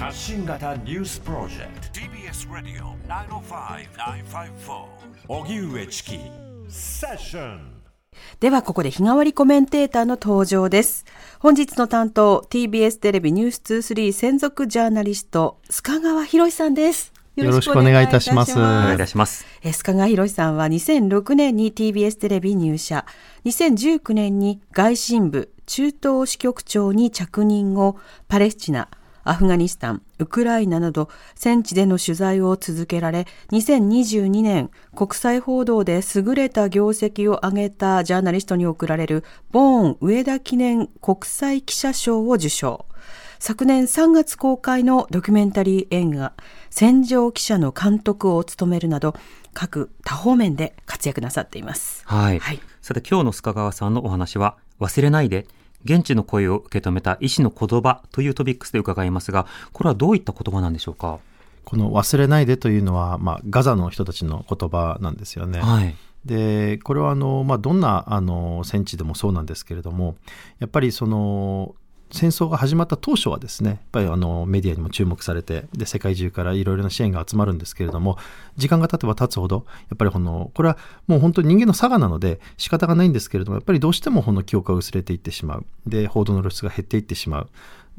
発信型ニュースプロジェクト。TBS ラディオ905-954おぎゅうえちきセッションではここで日替わりコメンテーターの登場です。本日の担当 TBS テレビニュース23専属ジャーナリスト須賀川博さんです。よろしくお願いいたします。おお願いいいたします。えー須賀川博さんは2006年に TBS テレビ入社、2019年に外信部中東支局長に着任後、パレスチナ、アフガニスタン、ウクライナなど戦地での取材を続けられ、2022年国際報道で優れた業績を上げたジャーナリストに贈られるボーン上田記念国際記者賞を受賞。昨年3月公開のドキュメンタリー映画戦場記者の監督を務めるなど各多方面で活躍なさっています。はい。はいさて今日の須賀川さんのお話は、忘れないで、現地の声を受け止めた医師の言葉というトピックスで伺いますが、これはどういった言葉なんでしょうか？この忘れないでというのは、まあ、ガザの人たちの言葉なんですよね。はい。でこれはあの、まあ、どんなあの戦地でもそうなんですけれどもやっぱりその戦争が始まった当初はですねやっぱりあのメディアにも注目されてで世界中からいろいろな支援が集まるんですけれども時間が経てば経つほどやっぱりこのこれはもう本当に人間の差がなので仕方がないんですけれどもやっぱりどうしてもこの記憶が薄れていってしまう。で報道の露出が減っていってしまう。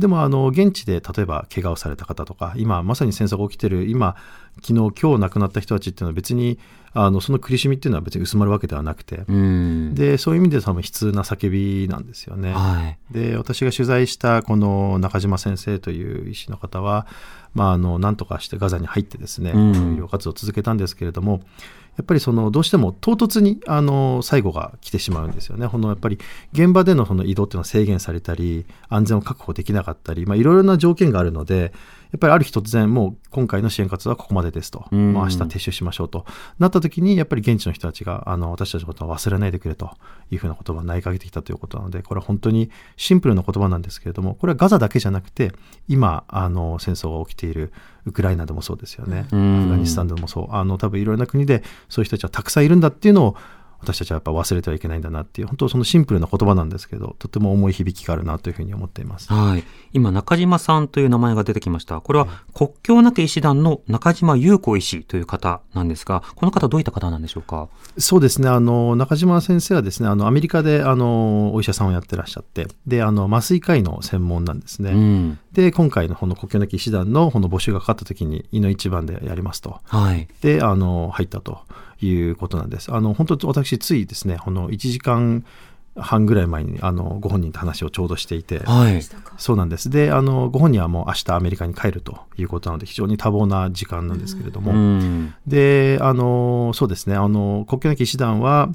でもあの現地で例えば怪我をされた方とか今まさに戦争が起きてる今昨日今日亡くなった人たちっていうのは別にあのその苦しみっていうのは別に薄まるわけではなくて、うん。でそういう意味で多分悲痛な叫びなんですよね。はい。で私が取材したこの中島先生という医師の方は、まあ、あの何とかしてガザに入ってですね、うん医療活動を続けたんですけれどもやっぱりそのどうしても唐突にあの最後が来てしまうんですよね。このやっぱり現場でのその移動っていうのは制限されたり安全を確保できなかったり、まあ、いろいろな条件があるのでやっぱりある日突然もう今回の支援活動はここまでですと、うん。まあ、明日撤収しましょうと。なった時にやっぱり現地の人たちがあの私たちのことは忘れないでくれと。いうふうな言葉を投げかけてきたということなのでこれは本当にシンプルな言葉なんですけれどもこれはガザだけじゃなくて今あの戦争が起きているウクライナでもそうですよね、うん。アフガニスタンでもそう。あの多分いろいろな国でそういう人たちはたくさんいるんだっていうのを私たちはやっぱ忘れてはいけないんだなっていう本当そのシンプルな言葉なんですけどとても重い響きがあるなというふうに思っています。はい。今、中島さんという名前が出てきました。これは国境なき医師団の中島優子医師という方なんですが、この方どういった方なんでしょうか？そうですねあの中島先生はですねあのアメリカであのお医者さんをやってらっしゃってであの麻酔科医の専門なんですね。うん。で今回のこの国境なき医師団のこの募集がかかった時に胃の一番でやりますとはい。であの入ったということなんです。あの本当私ついですねこの1時間半ぐらい前にあのご本人と話をちょうどしていて、はい。そうなんです。で、あの、ご本人はもう明日アメリカに帰るということなので、非常に多忙な時間なんですけれども、うん。で、あの、そうですね、あの、国境なき医師団は、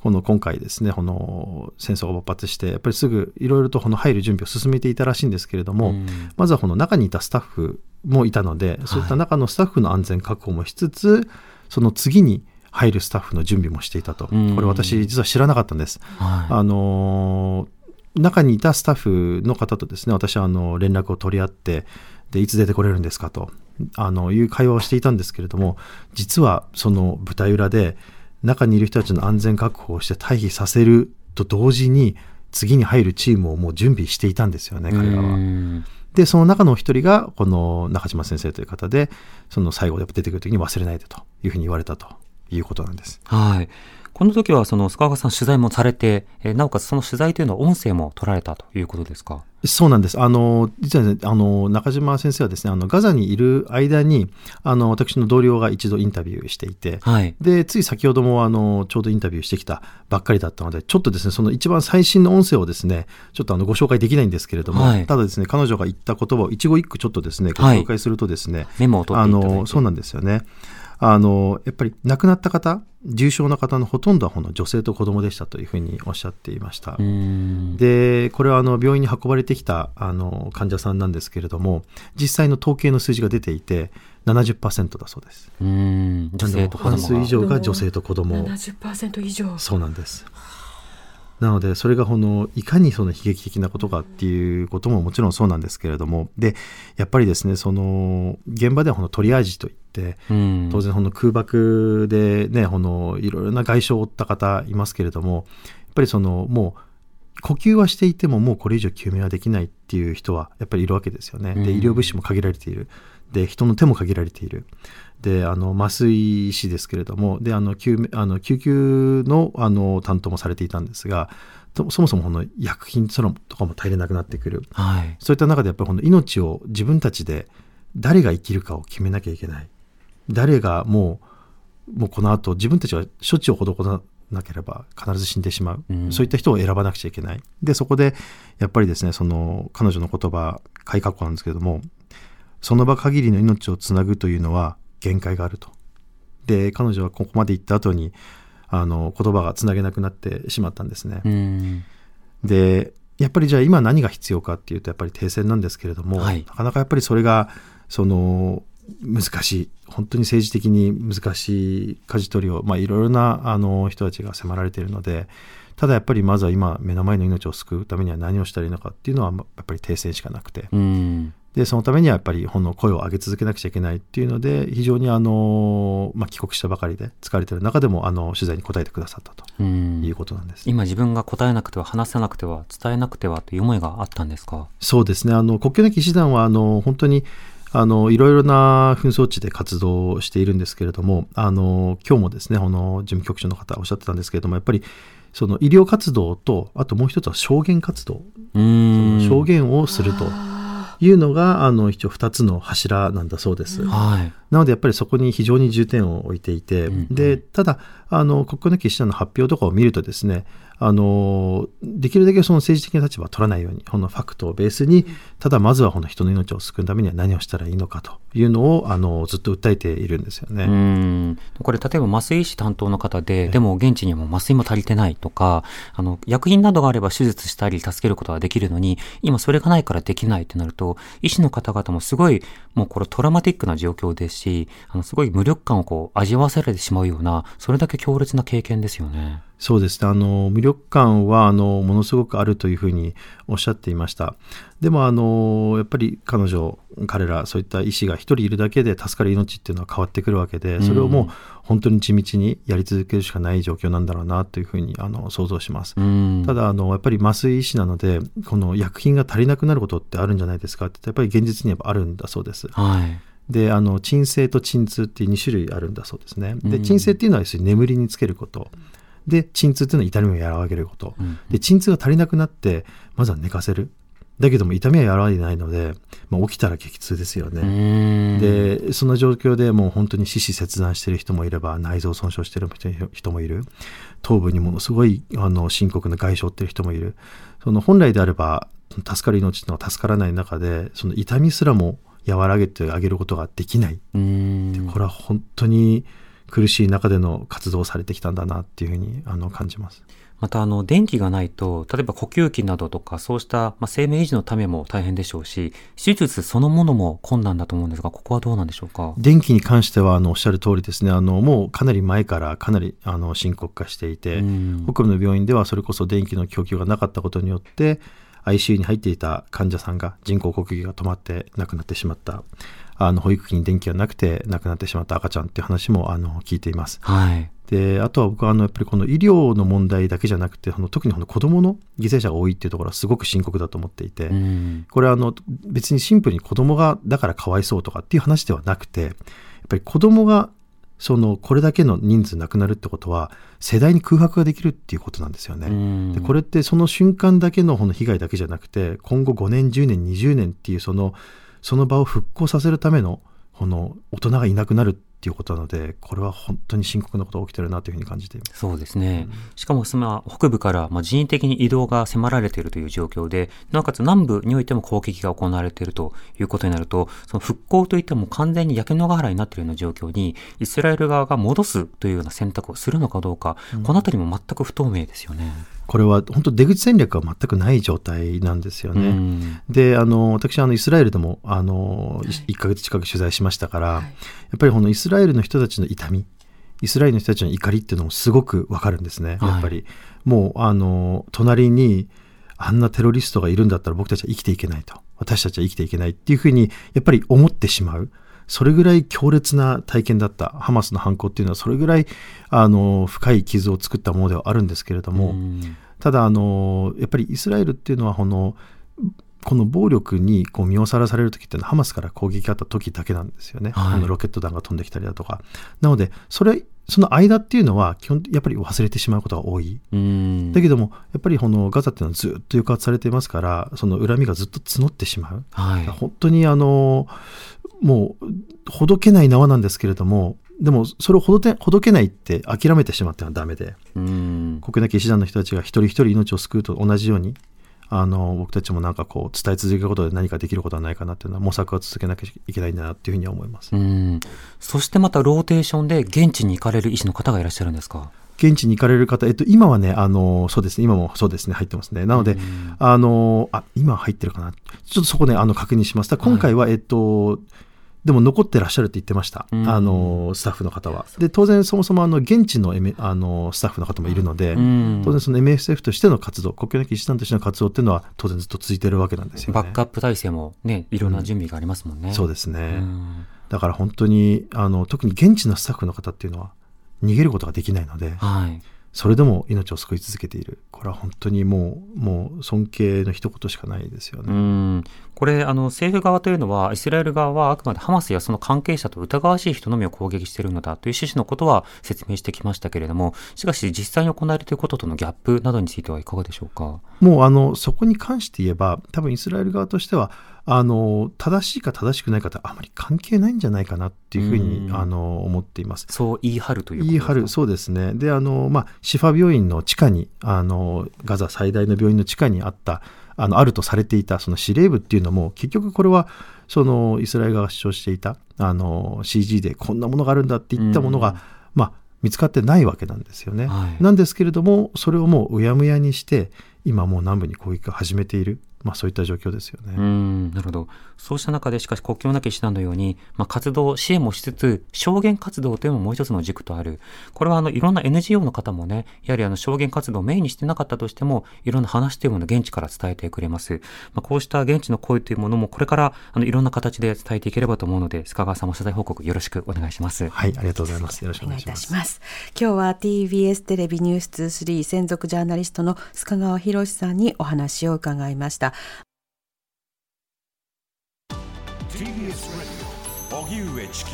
この今回ですね、この戦争が勃発して、やっぱりすぐいろいろとこの入る準備を進めていたらしいんですけれども、うんまずはこの中にいたスタッフもいたので、そういった中のスタッフの安全確保もしつつ、その次に入るスタッフの準備もしていたと。うんこれ私実は知らなかったんです。はい。あのー中にいたスタッフの方とですね私はあの連絡を取り合ってでいつ出てこれるんですかとあのいう会話をしていたんですけれども実はその舞台裏で中にいる人たちの安全確保をして退避させると同時に次に入るチームをもう準備していたんですよね彼らうは。んでその中のお一人がこの中島先生という方でその最後で出てくる時に忘れないでというふうに言われたということなんです。はい。この時は、その、須川さん取材もされて、えーなおかつその取材というのは音声も取られたということですか？そうなんです。あの、実はね、あの、中島先生はですね、あの、ガザにいる間に、あの、私の同僚が一度インタビューしていて、はい。で、つい先ほども、あの、ちょうどインタビューしてきたばっかりだったので、ちょっとですね、その一番最新の音声をですね、ちょっとあの、ご紹介できないんですけれども、はいただですね、彼女が言った言葉を一語一句ちょっとですね、ごはい紹介するとですね、メモを取っていただいて。あの、そうなんですよね。あの、やっぱり亡くなった方、重症な方のほとんどはこの女性と子供でしたというふうにおっしゃっていました。うん。でこれはあの病院に運ばれてきたあの患者さんなんですけれども実際の統計の数字が出ていて70%だそうです。うん。女性と子供が。半数以上が女性と子供70%以上。そうなんです。なのでそれがこのいかにその悲劇的なことかっていうことももちろんそうなんですけれどもでやっぱりですねその現場ではこのトリアージといってうん。当然この空爆でねこのいろいろな外傷を負った方いますけれどもやっぱりそのもう呼吸はしていてももうこれ以上救命はできないっていう人はやっぱりいるわけですよね。うんで医療物資も限られているで人の手も限られているであの麻酔師ですけれどもであの救命あの救急のあの担当もされていたんですがとそもそもこの薬品そのとかも足りなくなってくるはい。そういった中でやっぱりこの命を自分たちで誰が生きるかを決めなきゃいけない誰がもうもうこの後自分たちは処置を施さなければ必ず死んでしまう、うん。そういった人を選ばなくちゃいけない。でそこでやっぱりですねその彼女の言葉改革なんですけれどもその場限りの命をつなぐというのは限界があると。で彼女はここまで行った後にあの言葉がつなげなくなってしまったんですね、うん。でやっぱりじゃあ今何が必要かっていうとやっぱり停戦なんですけれども、はい。なかなかやっぱりそれがその難しい。本当に政治的に難しい舵取りを、まあ、いろいろなあの人たちが迫られているのでただやっぱりまずは今目の前の命を救うためには何をしたらいいのかっていうのはまあやっぱり停戦しかなくて。うん。でそのためにはやっぱりこの声を上げ続けなくちゃいけないっていうので非常にあの、まあ、帰国したばかりで疲れてる中でもあの取材に答えてくださったとうん。いうことなんです。今自分が答えなくては話せなくては伝えなくてはという思いがあったんですか？そうですね。あの国境なき医師団はあの本当にあのいろいろな紛争地で活動をしているんですけれどもあの今日もですねこの事務局長の方おっしゃってたんですけれどもやっぱりその医療活動とあともう一つは証言活動、うん。証言をするというのがあの一応2つの柱なんだそうです。はい。なのでやっぱりそこに非常に重点を置いていて、うんでただあの国境なき医師団の発表とかを見るとですねあのできるだけその政治的な立場を取らないようにこのファクトをベースにただまずはこの人の命を救うためには何をしたらいいのかというのをあのずっと訴えているんですよね。うんこれ例えば麻酔師担当の方で、でも現地にも麻酔も足りてないとか、あの、薬品などがあれば手術したり助けることができるのに、今それがないからできないってなると、医師の方々もすごい、もうこれトラウマティックな状況ですし、あの、すごい無力感をこう味わわせられてしまうような、それだけ強烈な経験ですよね。そうですね。あの無力感はあのものすごくあるというふうにおっしゃっていました。でもあのやっぱり彼女彼らそういった医師が一人いるだけで助かる命っていうのは変わってくるわけでそれをもう本当に地道にやり続けるしかない状況なんだろうなというふうにあの想像します。うん。ただあのやっぱり麻酔医師なのでこの薬品が足りなくなることってあるんじゃないですかってやっぱり現実にはあるんだそうです。はい。であの鎮静と鎮痛っていう2種類あるんだそうですね。うん。で鎮静っていうのは要するに眠りにつけることで鎮痛っていうのは痛みを和らげることうんで鎮痛が足りなくなってまずは寝かせるだけども痛みは和らいでないので、まあ、起きたら激痛ですようね。ん。でその状況でもう本当に四肢切断してる人もいれば内臓損傷してる人もいる頭部にものすごいあの深刻な外傷ってる人もいるその本来であれば助かる命っていうのは助からない中でその痛みすらも和らげてあげることができないうん。これは本当に苦しい中での活動をされてきたんだなっていうふうにあの感じます。また、あの、電気がないと、例えば呼吸器などとか、そうした、まあ、生命維持のためも大変でしょうし、手術そのものも困難だと思うんですが、ここはどうなんでしょうか？電気に関してはあのおっしゃる通りですねあのもうかなり前からかなりあの深刻化していて、うん北部の病院ではそれこそ電気の供給がなかったことによって ICU に入っていた患者さんが人工呼吸器が止まって亡くなってしまったあの保育器に電気がなくて亡くなってしまった赤ちゃんっていう話もあの聞いています。はい。であとは僕はあのやっぱりこの医療の問題だけじゃなくてあの特にこの子どもの犠牲者が多いっていうところはすごく深刻だと思っていて、うん。これはあの別にシンプルに子供がだからかわいそうとかっていう話ではなくてやっぱり子供がそのこれだけの人数亡くなるってことは世代に空白ができるっていうことなんですよね。うんでこれってその瞬間だけのこの被害だけじゃなくて今後5年10年20年っていうそのその場を復興させるためのこの大人がいなくなるっていうことなのでこれは本当に深刻なことが起きてるなというふうに感じています。そうですね。しかも、その北部からまあ人為的に移動が迫られているという状況で、なおかつ南部においても攻撃が行われているということになると、その復興といっても完全に焼け野原になっているような状況に、イスラエル側が戻すというような選択をするのかどうか、このあたりも全く不透明ですよね。これは本当出口戦略は全くない状態なんですよね。うん。であの私あのイスラエルでもあの、1ヶ月近く取材しましたから、やっぱりこのイスラエルの人たちの痛みイスラエルの人たちの怒りっていうのもすごくわかるんですね、はい。やっぱり。もうあの隣にあんなテロリストがいるんだったら僕たちは生きていけないと。私たちは生きていけないっていうふうにやっぱり思ってしまうそれぐらい強烈な体験だったハマスの犯行っていうのはそれぐらいあの深い傷を作ったものではあるんですけれども、うん。ただあのやっぱりイスラエルっていうのはこのこの暴力にこう身をさらされる時っていうのはハマスから攻撃があった時だけなんですよね、はい。あのロケット弾が飛んできたりだとか。なのでそれその間っていうのは基本やっぱり忘れてしまうことが多い。うん。だけどもやっぱりこのガザっていうのはずっと抑圧されていますからその恨みがずっと募ってしまう。はい。本当にあのもうほどけない縄なんですけれどもでもそれをほどてほどけないって諦めてしまってはダメでうん。国なき医師団の人たちが一人一人命を救うと同じようにあの僕たちもなんかこう伝え続けることで何かできることはないかなっていうのは模索は続けなきゃいけないんだなっていうふうには思います。うん。そしてまたローテーションで現地に行かれる医師の方がいらっしゃるんですか？現地に行かれる方、えっと、今はね、あの、そうですね、今もそうですね、入ってますね。なので、うんあの、あ、今入ってるかな？ちょっとそこね、あの、確認します。今回は、えっと、でも残ってらっしゃるって言ってました。うんあの、スタッフの方は。で、当然、そもそも、あの、現地の、エメあの、スタッフの方もいるので、うん当然、その MSF としての活動、国境なき医師団としての活動っていうのは、当然ずっと続いてるわけなんですよね。バックアップ体制もね、いろんな準備がありますもんね。そうですね。うんだから本当に、あの、特に現地のスタッフの方っていうのは、逃げることができないので、はい。それでも命を救い続けている。これは本当にもう、もう尊敬の一言しかないですようね。ん。これ、あの、政府側というのは、イスラエル側はあくまでハマスやその関係者と疑わしい人のみを攻撃しているのだという趣旨のことは説明してきましたけれども、しかし実際に行われていることとのギャップなどについてはいかがでしょうか？もうあの、そこに関して言えば、多分イスラエル側としては、あの、正しいか正しくないかってあまり関係ないんじゃないかなっていうふうに、うんあの、思っています。そう言い張るという言い張る、そうですね。で、あの、まあ、シファ病院の地下に、あの、ガザ最大の病院の地下にあった、あの、あるとされていた、その司令部っていうのも、結局これは、その、イスラエル側が主張していた、あの、CG でこんなものがあるんだって言ったものが、うん。まあ、見つかってないわけなんですよね。はい。なんですけれども、それをもううやむやにして、今もう南部に攻撃を始めている、まあ、そういった状況ですよね。うん、なるほど。そうした中で、しかし国境なき医師団のように、まあ、活動、支援もしつつ、証言活動というのももう一つの軸とある。これは、あの、いろんな NGO の方もね、やはりあの、証言活動をメインにしてなかったとしても、いろんな話というものを現地から伝えてくれます。まあ、こうした現地の声というものも、これから、あの、いろんな形で伝えていければと思うので、須賀川さんも取材報告よろしくお願いします。はい、ありがとうございます。よろしくおお願いしたます。します。今日は TBS テレビニュース23専属ジャーナリストの須賀川博さんにお話を伺いました。TBS Radio 荻上チキ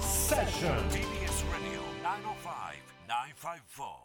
セッション TBS Radio 905 954.